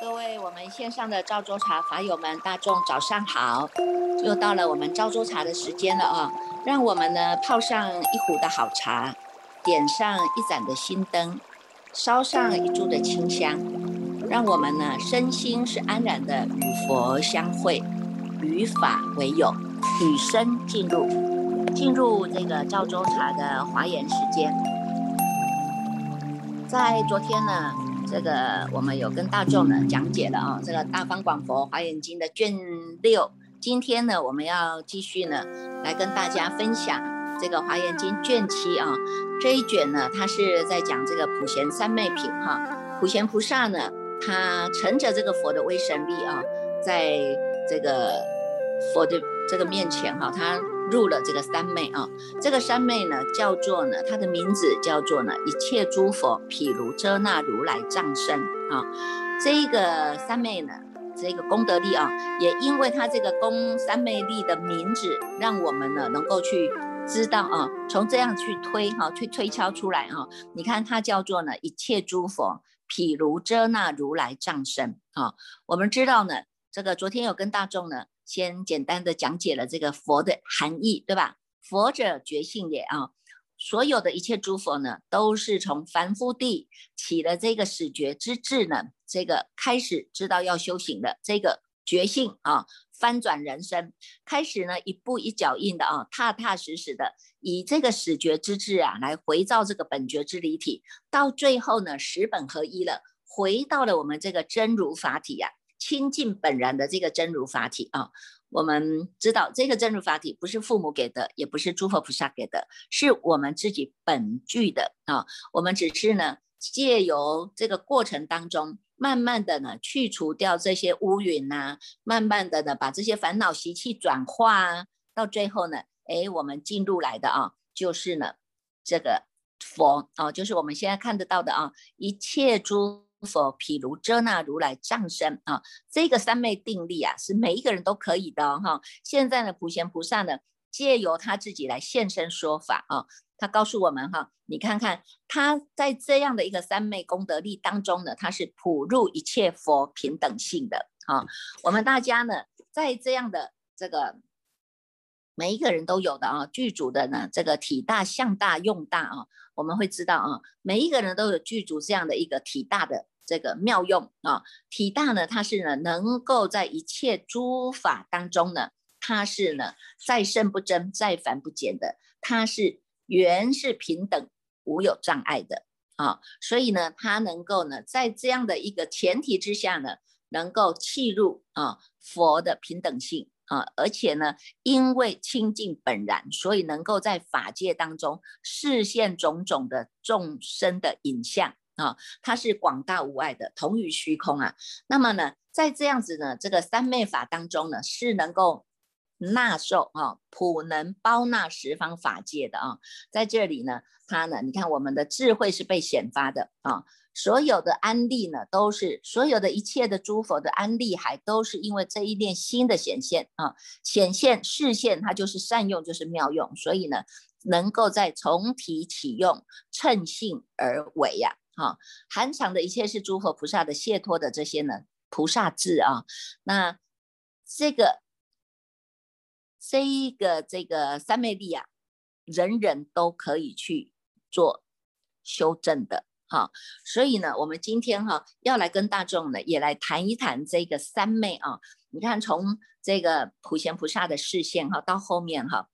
各位我们线上的赵州茶法友们，大众早上好！又到了我们赵州茶的时间了啊！让我们呢泡上一壶的好茶，点上一盏的心灯，烧上一炷的清香，让我们呢身心是安然的与佛相会，与法为友，与生进入，进入这个赵州茶的华严时间。在昨天呢。这个我们有跟大众呢讲解了啊，这个《大方广佛华严经》的卷六。今天呢，我们要继续呢来跟大家分享这个《华严经》卷七啊。这一卷呢，它是在讲这个普贤三昧品哈。普贤菩萨呢，他乘着这个佛的威神力啊，在这个佛的这个面前哈，他。入了这个三昧啊，这个三昧呢，叫做呢，它的名字叫做呢，一切诸佛譬如遮那如来藏身啊。这一个三昧呢，这个功德力啊，也因为它这个功三昧力的名字，让我们呢能够去知道啊，从这样去推哈，去推敲出来啊。你看它叫做呢，一切诸佛譬如遮那如来藏身啊。我们知道呢，这个昨天有跟大众呢。先简单的讲解了这个佛的含义，对吧？佛者觉性也啊，所有的一切诸佛呢，都是从凡夫地起了这个始觉之智呢，这个开始知道要修行的这个觉性啊，翻转人生，开始呢一步一脚印的啊，踏踏实实的以这个始觉之智啊，来回造这个本觉之离体，到最后呢，十本合一了，回到了我们这个真如法体呀。亲近本然的这个真如法体啊，我们知道这个真如法体不是父母给的，也不是诸佛菩萨给的，是我们自己本具的啊。我们只是呢，借由这个过程当中，慢慢的呢，去除掉这些乌云呐，慢慢的呢，把这些烦恼习气转化啊，到最后呢，哎，我们进入来的啊，就是呢，这个佛啊，就是我们现在看得到的啊，一切诸。佛譬如遮那如来藏身啊，这个三昧定力啊，是每一个人都可以的哈。现在呢，普贤菩萨呢，借由他自己来现身说法啊，他告诉我们哈，你看看他在这样的一个三昧功德力当中呢，他是普入一切佛平等性的啊。我们大家呢，在这样的这个每一个人都有的啊，具足的呢，这个体大、相大、用大啊，我们会知道啊，每一个人都有具足这样的一个体大的。这个妙用啊，体大呢，它是呢能够在一切诸法当中呢，它是呢再胜不增，再凡不减的，它是原是平等无有障碍的啊，所以呢，它能够呢在这样的一个前提之下呢，能够契入啊佛的平等性啊，而且呢，因为清净本然，所以能够在法界当中视现种种的众生的影像。啊，它是广大无碍的，同于虚空啊。那么呢，在这样子呢，这个三昧法当中呢，是能够纳受啊，普能包纳十方法界的啊。在这里呢，它呢，你看我们的智慧是被显发的啊。所有的安利呢，都是所有的一切的诸佛的安利还，都是因为这一念心的显现啊，显现视线，它就是善用，就是妙用，所以呢，能够在从体启用，称性而为呀。哈，含藏的一切是诸佛菩萨的解脱的这些呢，菩萨智啊，那这个这一个这个三昧力啊，人人都可以去做修正的哈，所以呢，我们今天哈要来跟大众呢也来谈一谈这个三昧啊，你看从这个普贤菩萨的视线哈到后面哈，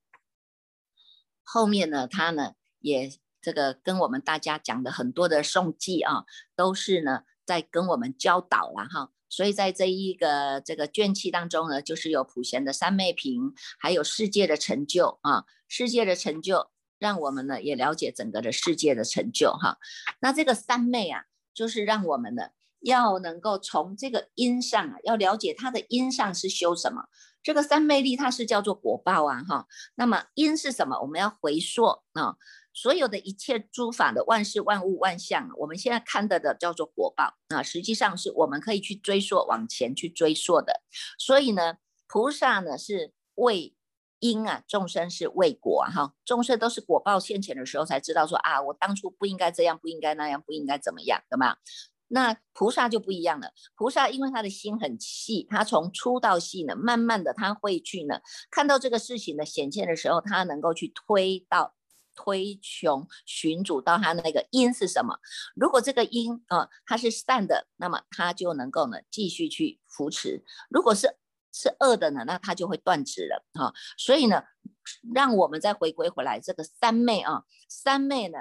后面呢他呢也。这个跟我们大家讲的很多的诵记啊，都是呢在跟我们教导了哈。所以在这一个这个卷气当中呢，就是有普贤的三昧品，还有世界的成就啊，世界的成就，让我们呢也了解整个的世界的成就哈。那这个三昧啊，就是让我们呢要能够从这个因上啊，要了解它的因上是修什么。这个三昧力它是叫做果报啊哈。那么因是什么？我们要回溯啊。所有的一切诸法的万事万物万象，我们现在看到的叫做果报啊，实际上是我们可以去追溯往前去追溯的。所以呢，菩萨呢是为因啊，众生是为果哈，众生都是果报现前的时候才知道说啊，我当初不应该这样，不应该那样，不应该怎么样，对吗？那菩萨就不一样了，菩萨因为他的心很细，他从粗到细呢，慢慢的他会去呢，看到这个事情的显现的时候，他能够去推到推穷寻主到他那个因是什么？如果这个因啊，它是善的，那么他就能够呢继续去扶持；如果是是恶的呢，那他就会断指了啊。所以呢，让我们再回归回来，这个三昧啊，三昧呢。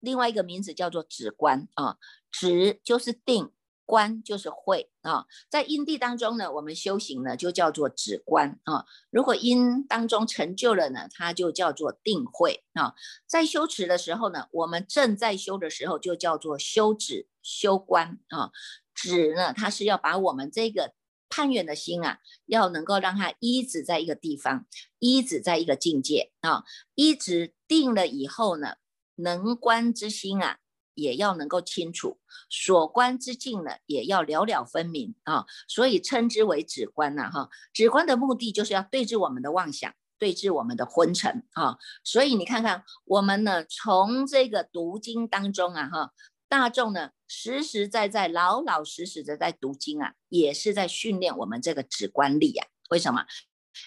另外一个名字叫做止观啊，止就是定，观就是慧啊。在因地当中呢，我们修行呢就叫做止观啊。如果因当中成就了呢，它就叫做定慧啊。在修持的时候呢，我们正在修的时候就叫做修止、修观啊。止呢，它是要把我们这个攀缘的心啊，要能够让它依止在一个地方，依止在一个境界啊，依止定了以后呢。能观之心啊，也要能够清楚；所观之境呢，也要了了分明啊。所以称之为止观呐，哈。止观的目的就是要对治我们的妄想，对治我们的昏沉啊。所以你看看我们呢，从这个读经当中啊，哈，大众呢实实在在、老老实实的在读经啊，也是在训练我们这个止观力呀。为什么？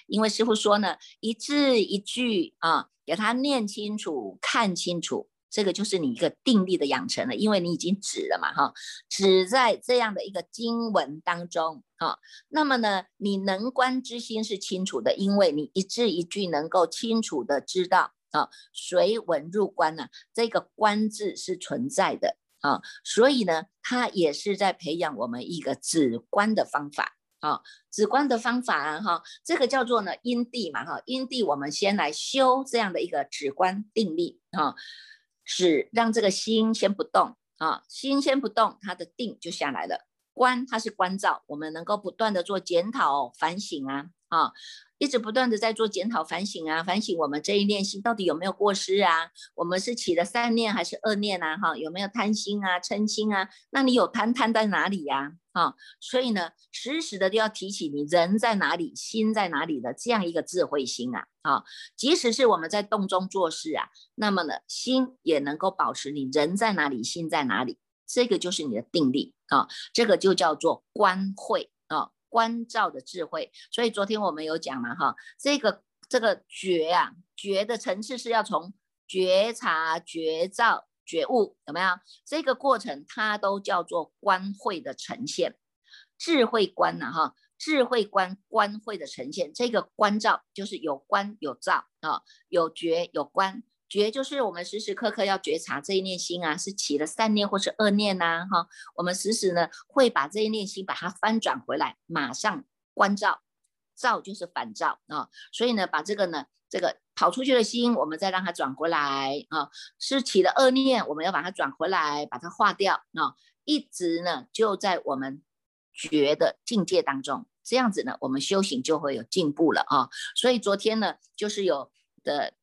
因为师傅说呢，一字一句啊。给他念清楚、看清楚，这个就是你一个定力的养成了，因为你已经止了嘛，哈，止在这样的一个经文当中，哈，那么呢，你能观之心是清楚的，因为你一字一句能够清楚的知道，啊，随文入观呢，这个观字是存在的，啊，所以呢，它也是在培养我们一个止观的方法。啊，止观的方法啊，哈，这个叫做呢因地嘛，哈，因地我们先来修这样的一个止观定力，哈，止让这个心先不动啊，心先不动，它的定就下来了。观它是关照，我们能够不断的做检讨反省啊，啊。一直不断的在做检讨反省啊，反省我们这一念心到底有没有过失啊？我们是起了善念还是恶念啊？哈，有没有贪心啊、嗔心啊？那你有贪贪在哪里呀？啊，所以呢，时时的都要提起你人在哪里，心在哪里的这样一个智慧心啊！啊，即使是我们在洞中做事啊，那么呢，心也能够保持你人在哪里，心在哪里，这个就是你的定力啊，这个就叫做观慧啊。关照的智慧，所以昨天我们有讲了哈，这个这个觉啊，觉的层次是要从觉察、觉照、觉悟，有没有？这个过程它都叫做观慧的呈现，智慧观呐哈，智慧观观慧的呈现，这个观照就是有观有照啊，有觉有观。觉就是我们时时刻刻要觉察这一念心啊，是起了善念或是恶念呐，哈，我们时时呢会把这一念心把它翻转回来，马上关照，照就是反照啊，所以呢，把这个呢这个跑出去的心，我们再让它转回来啊，是起了恶念，我们要把它转回来，把它化掉啊，一直呢就在我们觉的境界当中，这样子呢，我们修行就会有进步了啊，所以昨天呢就是有的。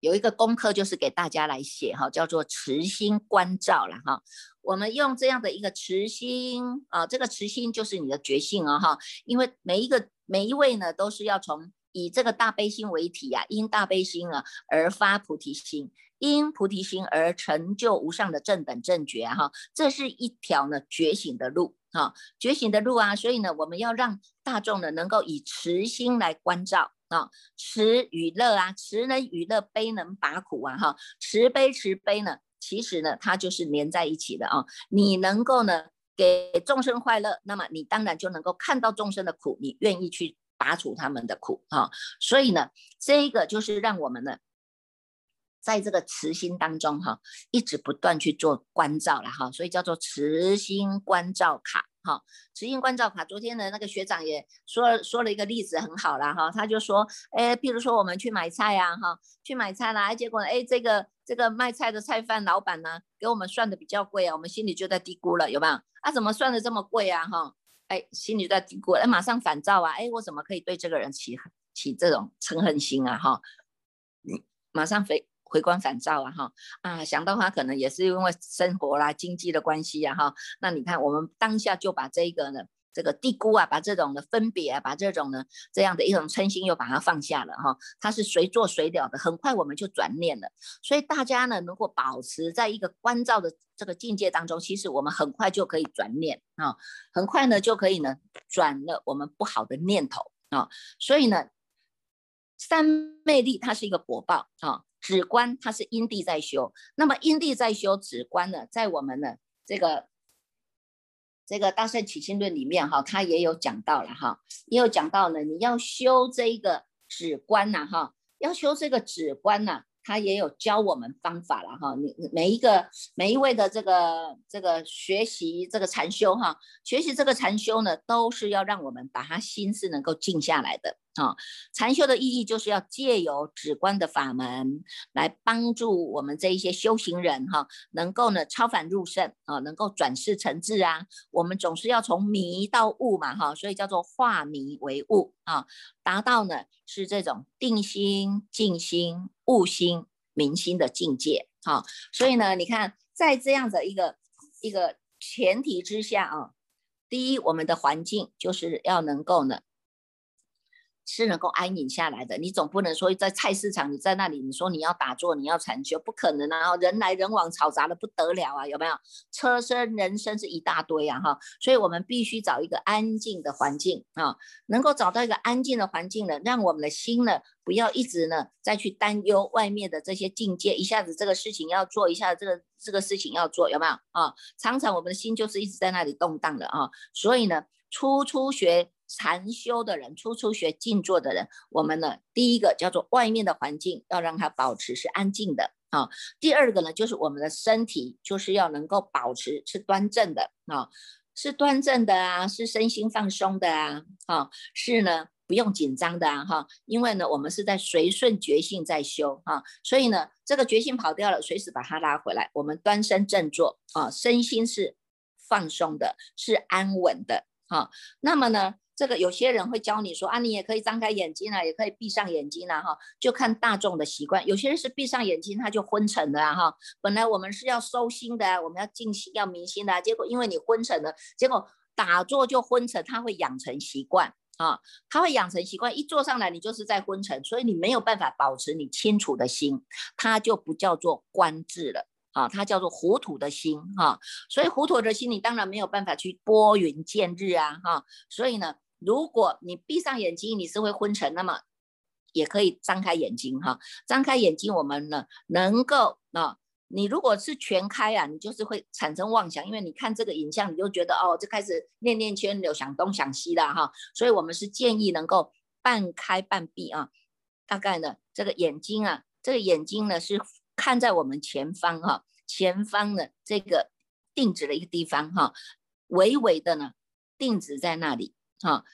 有一个功课就是给大家来写哈，叫做慈心关照了哈。我们用这样的一个慈心啊，这个慈心就是你的觉性啊哈。因为每一个每一位呢，都是要从以这个大悲心为体呀，因大悲心啊而发菩提心，因菩提心而成就无上的正等正觉哈。这是一条呢觉醒的路哈，觉醒的路啊。所以呢，我们要让大众呢能够以慈心来关照。啊，慈与乐啊，慈能与乐，悲能拔苦啊，哈，慈悲慈悲呢，其实呢，它就是连在一起的啊。你能够呢给众生快乐，那么你当然就能够看到众生的苦，你愿意去拔除他们的苦啊。所以呢，这一个就是让我们呢，在这个慈心当中哈，一直不断去做关照了哈，所以叫做慈心关照卡。哈，慈心关照卡。昨天的那个学长也说说了一个例子，很好了哈。他就说，哎，比如说我们去买菜呀，哈，去买菜啦，结果哎，这个这个卖菜的菜贩老板呢，给我们算的比较贵啊，我们心里就在嘀咕了，有没有？啊，怎么算的这么贵啊？哈，哎，心里在嘀咕，哎，马上反照啊，哎，我怎么可以对这个人起起这种嗔恨心啊？哈，嗯，马上回。回光返照啊哈啊，想到他可能也是因为生活啦、经济的关系啊哈。那你看，我们当下就把这个呢这个低估啊，把这种的分别啊，把这种呢这样的一种嗔心又把它放下了哈，它是随做随了的，很快我们就转念了。所以大家呢，如果保持在一个关照的这个境界当中，其实我们很快就可以转念啊，很快呢就可以呢转了我们不好的念头啊。所以呢，三昧力它是一个果报啊，止观它是因地在修，那么因地在修，止观呢，在我们的这个。这个《大圣起心论》里面哈，他也有讲到了哈，也有讲到呢，你要修这一个止观呐哈，要修这个止观呐。他也有教我们方法了哈，你每一个每一位的这个这个学习这个禅修哈，学习这个禅修呢，都是要让我们把他心是能够静下来的啊。禅修的意义就是要借由止观的法门来帮助我们这一些修行人哈，能够呢超凡入圣啊，能够转世成智啊。我们总是要从迷到悟嘛哈，所以叫做化迷为悟啊，达到呢是这种定心、静心。悟心、明心的境界，哈，所以呢，你看，在这样的一个一个前提之下啊，第一，我们的环境就是要能够呢。是能够安宁下来的，你总不能说在菜市场，你在那里，你说你要打坐，你要禅修，不可能啊！人来人往，嘈杂的不得了啊，有没有？车声人声是一大堆啊，哈！所以我们必须找一个安静的环境啊，能够找到一个安静的环境呢，让我们的心呢，不要一直呢再去担忧外面的这些境界，一下子这个事情要做，一下子这个这个事情要做，有没有啊？常常我们的心就是一直在那里动荡的啊，所以呢，初初学。禅修的人，初初学静坐的人，我们呢，第一个叫做外面的环境要让它保持是安静的啊。第二个呢，就是我们的身体就是要能够保持是端正的啊，是端正的啊，是身心放松的啊，啊，是呢不用紧张的啊哈。因为呢，我们是在随顺觉性在修啊，所以呢，这个觉性跑掉了，随时把它拉回来。我们端身正坐啊，身心是放松的，是安稳的哈。那么呢？这个有些人会教你说啊，你也可以张开眼睛啊，也可以闭上眼睛啊，哈，就看大众的习惯。有些人是闭上眼睛，他就昏沉的啊，哈。本来我们是要收心的，我们要静心、要明心的，结果因为你昏沉了，结果打坐就昏沉，他会养成习惯啊，他会养成习惯，一坐上来你就是在昏沉，所以你没有办法保持你清楚的心，它就不叫做观智了。啊，它叫做糊涂的心哈，所以糊涂的心你当然没有办法去拨云见日啊哈，所以呢。如果你闭上眼睛，你是会昏沉，那么也可以张开眼睛哈。张开眼睛，我们呢能够啊，你如果是全开啊，你就是会产生妄想，因为你看这个影像，你就觉得哦，就开始念念圈流，想东想西的哈。所以我们是建议能够半开半闭啊。大概呢，这个眼睛啊，这个眼睛呢是看在我们前方哈，前方的这个定止的一个地方哈，微微的呢定止在那里。啊，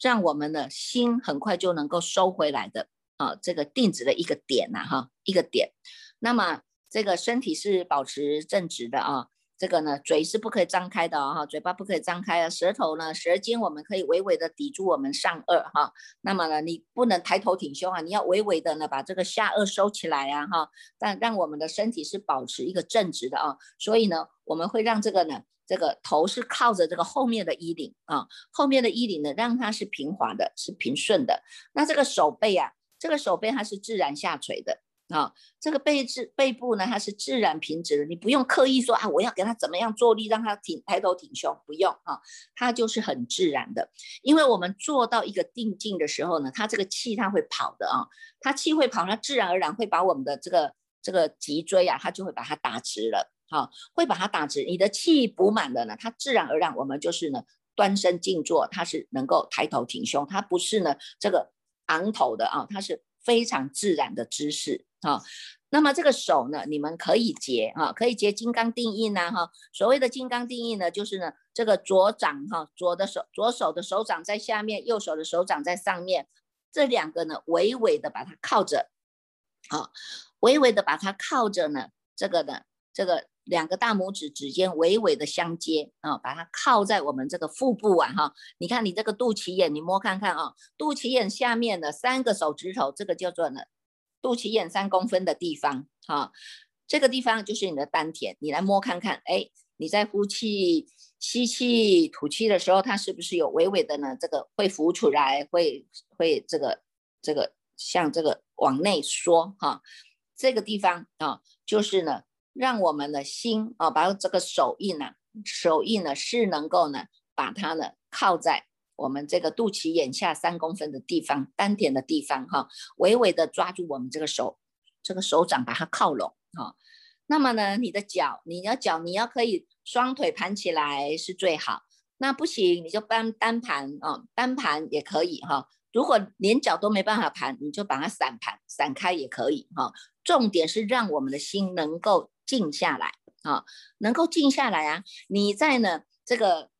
让我们的心很快就能够收回来的啊，这个定止的一个点呐，哈，一个点。那么这个身体是保持正直的啊，这个呢，嘴是不可以张开的哈，嘴巴不可以张开啊，舌头呢，舌尖我们可以微微的抵住我们上颚哈。那么呢，你不能抬头挺胸啊，你要微微的呢把这个下颚收起来啊哈。但让我们的身体是保持一个正直的啊，所以呢，我们会让这个呢。这个头是靠着这个后面的衣领啊，后面的衣领呢，让它是平滑的，是平顺的。那这个手背啊，这个手背它是自然下垂的啊，这个背至背部呢，它是自然平直的。你不用刻意说啊，我要给它怎么样坐立，让它挺抬头挺胸，不用啊，它就是很自然的。因为我们做到一个定境的时候呢，它这个气它会跑的啊，它气会跑，它自然而然会把我们的这个这个脊椎啊，它就会把它打直了。好，会把它打直。你的气补满了呢，它自然而然，我们就是呢端身静坐，它是能够抬头挺胸，它不是呢这个昂头的啊，它是非常自然的姿势啊。那么这个手呢，你们可以结啊，可以结金刚定印呐哈。所谓的金刚定印呢，就是呢这个左掌哈，左的手左手的手掌在下面，右手的手掌在上面，这两个呢微微的把它靠着，好，微微的把它靠着呢，这个呢这个。两个大拇指指尖微微的相接啊，把它靠在我们这个腹部啊哈，你看你这个肚脐眼，你摸看看啊，肚脐眼下面的三个手指头，这个叫做呢肚脐眼三公分的地方哈，这个地方就是你的丹田，你来摸看看，哎，你在呼气吸气吐气的时候，它是不是有微微的呢？这个会浮出来，会会这个这个像这个往内缩哈。这个地方啊，就是呢，让我们的心啊，把这个手印呢，手印呢是能够呢，把它呢靠在我们这个肚脐眼下三公分的地方，丹田的地方哈，微微的抓住我们这个手，这个手掌把它靠拢哈。那么呢，你的脚，你的脚你要可以双腿盘起来是最好。那不行，你就单单盘啊，单盘也可以哈。如果连脚都没办法盘，你就把它散盘散开也可以哈。重点是让我们的心能够静下来啊，能够静下来啊。你在呢这个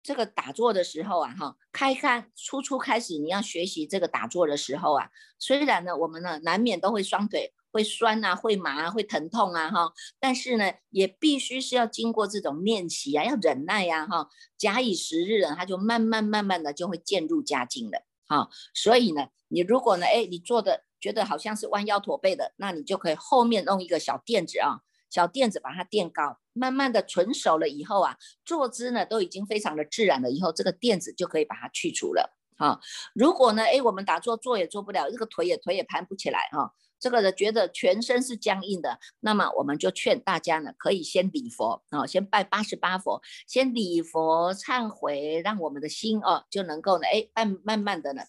这个打坐的时候啊，哈，开开初初开始你要学习这个打坐的时候啊，虽然呢我们呢难免都会双腿会酸啊，会麻啊，会疼痛啊，哈，但是呢也必须是要经过这种练习啊，要忍耐呀，哈，假以时日呢，它就慢慢慢慢的就会渐入佳境了，哈。所以呢，你如果呢，哎，你做的。觉得好像是弯腰驼背的，那你就可以后面弄一个小垫子啊，小垫子把它垫高，慢慢的纯熟了以后啊，坐姿呢都已经非常的自然了，以后这个垫子就可以把它去除了啊。如果呢，哎，我们打坐坐也坐不了，这个腿也腿也盘不起来哈，这个人觉得全身是僵硬的，那么我们就劝大家呢，可以先礼佛啊，先拜八十八佛，先礼佛忏悔，让我们的心哦就能够呢，哎，慢慢慢的呢。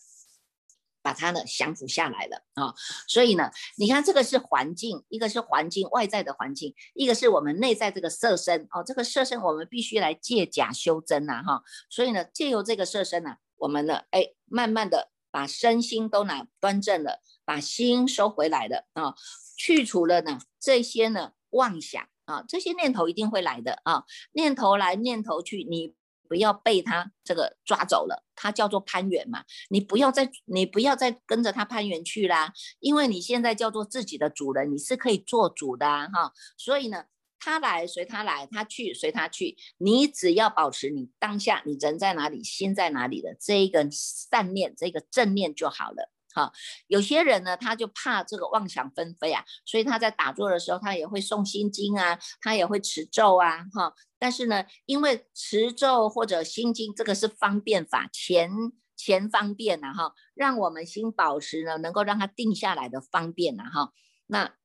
把它呢降服下来了啊，所以呢，你看这个是环境，一个是环境外在的环境，一个是我们内在这个色身哦，这个色身我们必须来借假修真呐哈，所以呢，借由这个色身呢，我们呢，哎，慢慢的把身心都拿端正了，把心收回来了啊，去除了呢这些呢妄想啊，这些念头一定会来的啊，念头来念头去，你。不要被他这个抓走了，他叫做攀援嘛。你不要再，你不要再跟着他攀援去啦，因为你现在叫做自己的主人，你是可以做主的哈。所以呢，他来随他来，他去随他去，你只要保持你当下你人在哪里，心在哪里的这一个善念，这个正念就好了。好，有些人呢，他就怕这个妄想纷飞啊，所以他在打坐的时候，他也会诵心经啊，他也会持咒啊，哈。但是呢，因为持咒或者心经这个是方便法，前前方便呐，哈，让我们心保持呢，能够让它定下来的方便呐，哈。那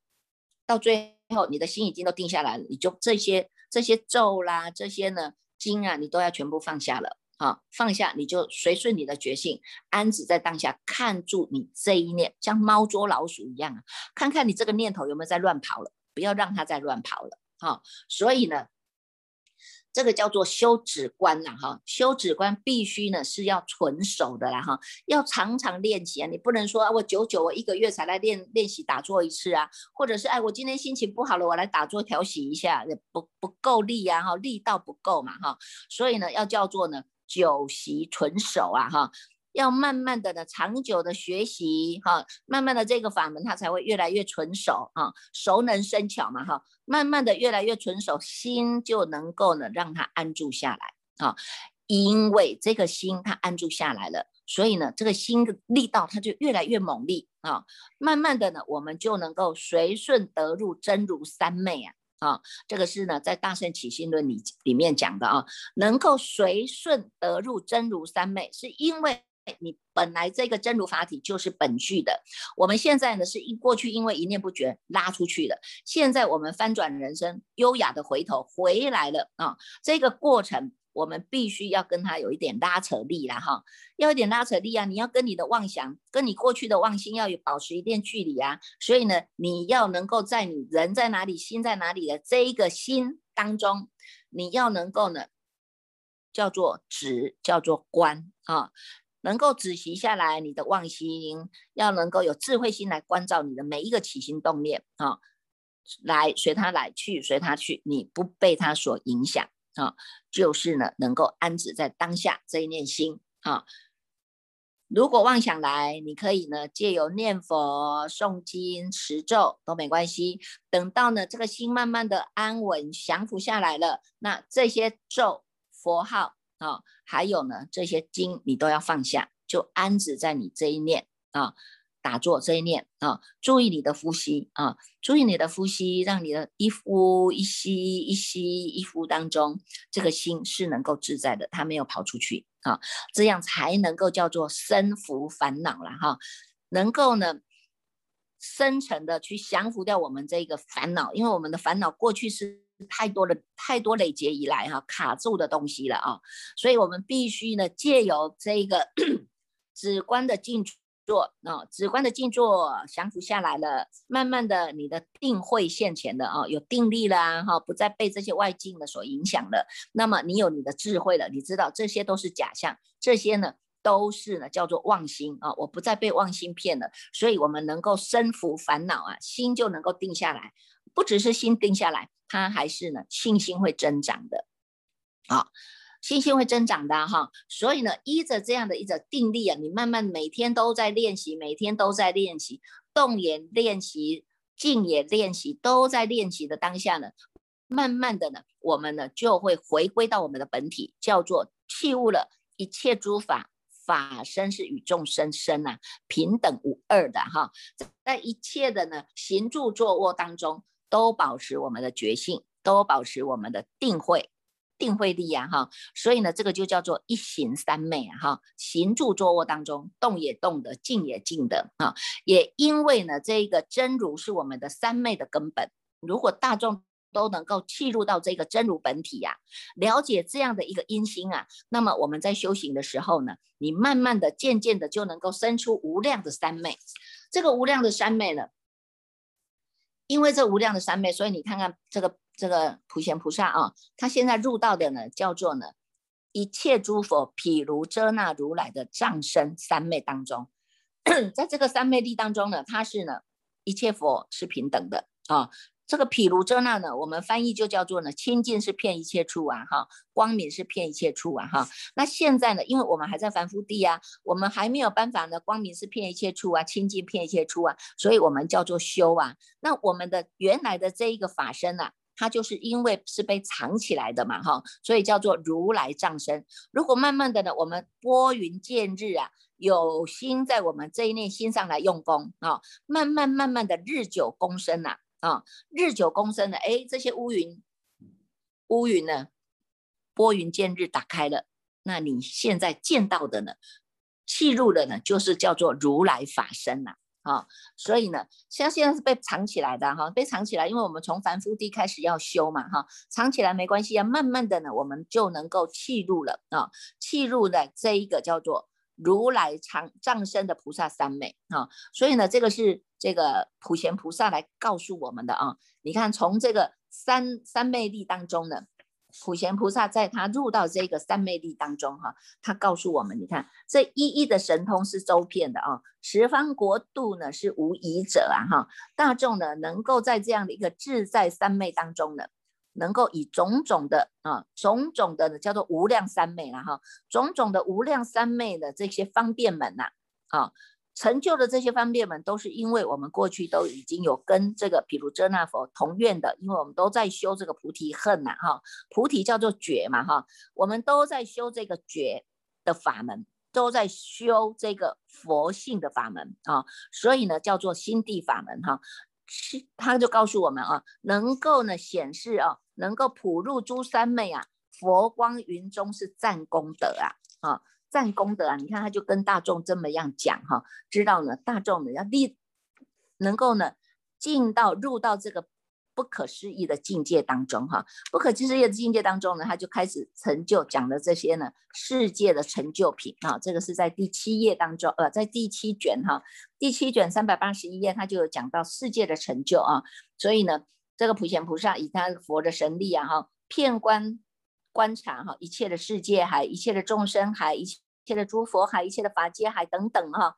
到最后，你的心已经都定下来了，你就这些这些咒啦，这些呢经啊，你都要全部放下了。好，放下你就随顺你的觉性，安止在当下，看住你这一念，像猫捉老鼠一样啊，看看你这个念头有没有在乱跑了，不要让它再乱跑了。好，所以呢，这个叫做修止观呐，哈，修止观必须呢是要纯熟的啦，哈，要常常练习啊，你不能说啊我久久我一个月才来练练习打坐一次啊，或者是哎我今天心情不好了，我来打坐调息一下，也不不够力呀，哈，力道不够嘛，哈，所以呢要叫做呢。久习纯熟啊，哈，要慢慢的呢，长久的学习，哈，慢慢的这个法门它才会越来越纯熟啊，熟能生巧嘛，哈，慢慢的越来越纯熟，心就能够呢让它安住下来啊，因为这个心它安住下来了，所以呢，这个心的力道它就越来越猛力啊，慢慢的呢，我们就能够随顺得入真如三昧啊。啊，这个是呢，在《大圣起心论》里里面讲的啊，能够随顺得入真如三昧，是因为你本来这个真如法体就是本具的。我们现在呢，是因过去因为一念不绝拉出去的，现在我们翻转人生，优雅的回头回来了啊，这个过程。我们必须要跟他有一点拉扯力了哈，要一点拉扯力啊！你要跟你的妄想，跟你过去的妄心要有保持一定距离啊。所以呢，你要能够在你人在哪里，心在哪里的这一个心当中，你要能够呢，叫做止，叫做观啊，能够止息下来你的妄心，要能够有智慧心来关照你的每一个起心动念啊，来随他来去，随他去，你不被他所影响。啊，就是呢，能够安止在当下这一念心啊。如果妄想来，你可以呢借由念佛、诵经、持咒都没关系。等到呢这个心慢慢的安稳降服下来了，那这些咒、佛号啊，还有呢这些经，你都要放下，就安止在你这一念啊。打坐这一念啊，注意你的呼吸啊，注意你的呼吸，让你的一呼一吸一吸一呼当中，这个心是能够自在的，它没有跑出去啊，这样才能够叫做生伏烦恼了哈，能够呢深层的去降服掉我们这个烦恼，因为我们的烦恼过去是太多的太多累劫以来哈卡住的东西了啊，所以我们必须呢借由这个 止观的进出。坐啊，直观的静坐，降服下来了，慢慢的，你的定会现前的啊，有定力了哈，不再被这些外境的所影响了。那么你有你的智慧了，你知道这些都是假象，这些呢都是呢叫做妄心啊，我不再被妄心骗了，所以我们能够生服烦恼啊，心就能够定下来，不只是心定下来，它还是呢信心会增长的，好。信心会增长的哈，所以呢，依着这样的一个定力啊，你慢慢每天都在练习，每天都在练习，动也练习，静也练习，都在练习的当下呢，慢慢的呢，我们呢就会回归到我们的本体，叫做弃悟了一切诸法，法身是与众生生啊，平等无二的哈，在一切的呢行住坐卧当中，都保持我们的觉性，都保持我们的定慧。定慧力呀，哈，所以呢，这个就叫做一行三昧啊，哈，行住坐卧当中，动也动的，静也静的，啊，也因为呢，这个真如是我们的三昧的根本。如果大众都能够契入到这个真如本体呀，了解这样的一个因心啊，那么我们在修行的时候呢，你慢慢的、渐渐的就能够生出无量的三昧。这个无量的三昧呢，因为这无量的三昧，所以你看看这个。这个普贤菩萨啊，他现在入道的呢，叫做呢一切诸佛譬如遮那如来的藏身三昧当中，在这个三昧力当中呢，他是呢一切佛是平等的啊。这个毗卢遮那呢，我们翻译就叫做呢，清净是骗一切处啊，哈，光明是骗一切处啊，哈。那现在呢，因为我们还在凡夫地啊，我们还没有办法呢，光明是骗一切处啊，清净骗一切处啊，所以我们叫做修啊。那我们的原来的这一个法身啊。它就是因为是被藏起来的嘛，哈，所以叫做如来藏身。如果慢慢的呢，我们拨云见日啊，有心在我们这一念心上来用功啊，慢慢慢慢的日久功深呐，啊，日久功深的，哎，这些乌云，乌云呢，拨云见日打开了，那你现在见到的呢，契入的呢，就是叫做如来法身呐。啊所以呢，像现在是被藏起来的哈，被藏起来，因为我们从凡夫地开始要修嘛哈，藏起来没关系啊，慢慢的呢，我们就能够契入了啊，契入了这一个叫做如来藏藏身的菩萨三昧啊，所以呢，这个是这个普贤菩萨来告诉我们的啊，你看从这个三三昧力当中呢。普贤菩萨在他入到这个三昧力当中，哈，他告诉我们，你看这一一的神通是周遍的啊，十方国度呢是无疑者啊，哈，大众呢能够在这样的一个自在三昧当中呢，能够以种种的啊，种种的呢叫做无量三昧了哈，种种的无量三昧的这些方便门呐，啊。成就的这些方便们，都是因为我们过去都已经有跟这个毗卢遮那佛同愿的，因为我们都在修这个菩提恨呐，哈，菩提叫做觉嘛，哈，我们都在修这个觉的法门，都在修这个佛性的法门啊，所以呢，叫做心地法门哈，是他就告诉我们啊，能够呢显示啊，能够普入诸三昧啊，佛光云中是占功德啊，啊。赞功德啊！你看，他就跟大众这么样讲哈，知道呢，大众呢要立，能够呢进到入到这个不可思议的境界当中哈，不可思议的境界当中呢，他就开始成就讲的这些呢世界的成就品啊，这个是在第七页当中，呃，在第七卷哈，第七卷三百八十一页，他就有讲到世界的成就啊，所以呢，这个普贤菩萨以他佛的神力啊哈，遍观。观察哈一切的世界海，一切的众生海，一切的诸佛海，一切的法界海等等哈，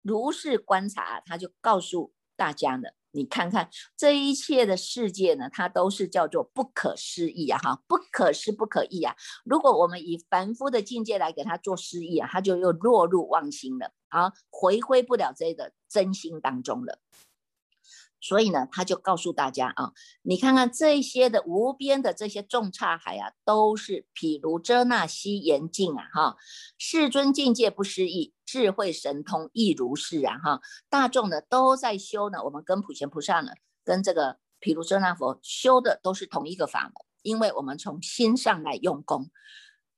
如是观察，他就告诉大家呢，你看看这一切的世界呢，它都是叫做不可思议啊哈，不可思不可议啊。如果我们以凡夫的境界来给他做思议啊，他就又落入妄心了啊，回归不了这个真心当中了。所以呢，他就告诉大家啊，你看看这些的无边的这些众刹海啊，都是毗卢遮那西严境啊，哈，世尊境界不思议，智慧神通亦如是啊，哈，大众呢都在修呢，我们跟普贤菩萨呢，跟这个毗卢遮那佛修的都是同一个法门，因为我们从心上来用功。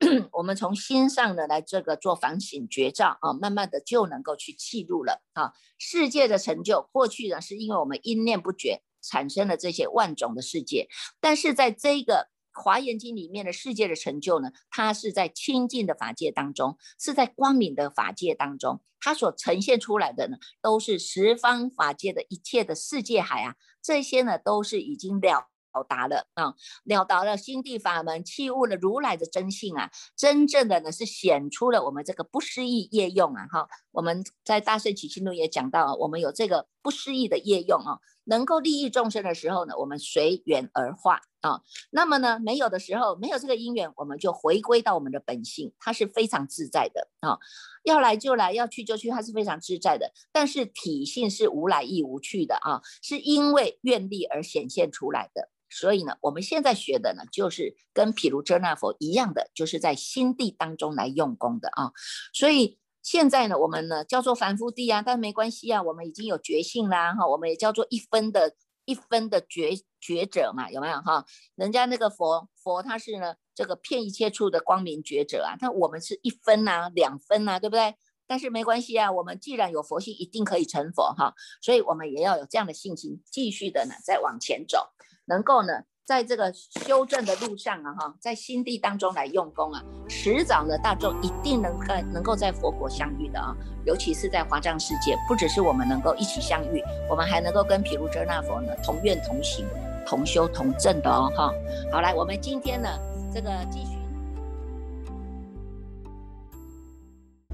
我们从心上呢来这个做反省觉照啊，慢慢的就能够去记录了啊。世界的成就，过去呢是因为我们因念不绝产生了这些万种的世界，但是在这个华严经里面的世界的成就呢，它是在清净的法界当中，是在光明的法界当中，它所呈现出来的呢，都是十方法界的一切的世界海啊，这些呢都是已经了。表达了啊，了达了心地法门，器悟了如来的真性啊，真正的呢是显出了我们这个不思议业用啊，哈，我们在大圣起心录也讲到，我们有这个不思议的业用啊，能够利益众生的时候呢，我们随缘而化啊，那么呢没有的时候，没有这个因缘，我们就回归到我们的本性，它是非常自在的啊，要来就来，要去就去，它是非常自在的，但是体性是无来亦无去的啊，是因为愿力而显现出来的。所以呢，我们现在学的呢，就是跟毗卢遮那佛一样的，就是在心地当中来用功的啊。所以现在呢，我们呢叫做凡夫地啊，但没关系啊，我们已经有觉性啦哈，我们也叫做一分的一分的觉觉者嘛，有没有哈？人家那个佛佛他是呢这个骗一切处的光明觉者啊，他我们是一分呐，两分呐，对不对？但是没关系啊，我们既然有佛性，一定可以成佛哈，所以我们也要有这样的信心，继续的呢再往前走。能够呢，在这个修正的路上啊，哈，在心地当中来用功啊，迟早呢，大众一定能够能够在佛国相遇的啊，尤其是在华藏世界，不只是我们能够一起相遇，我们还能够跟毗卢遮那佛呢同愿同行、同修同证的哦，哈。好，来，我们今天呢，这个继续。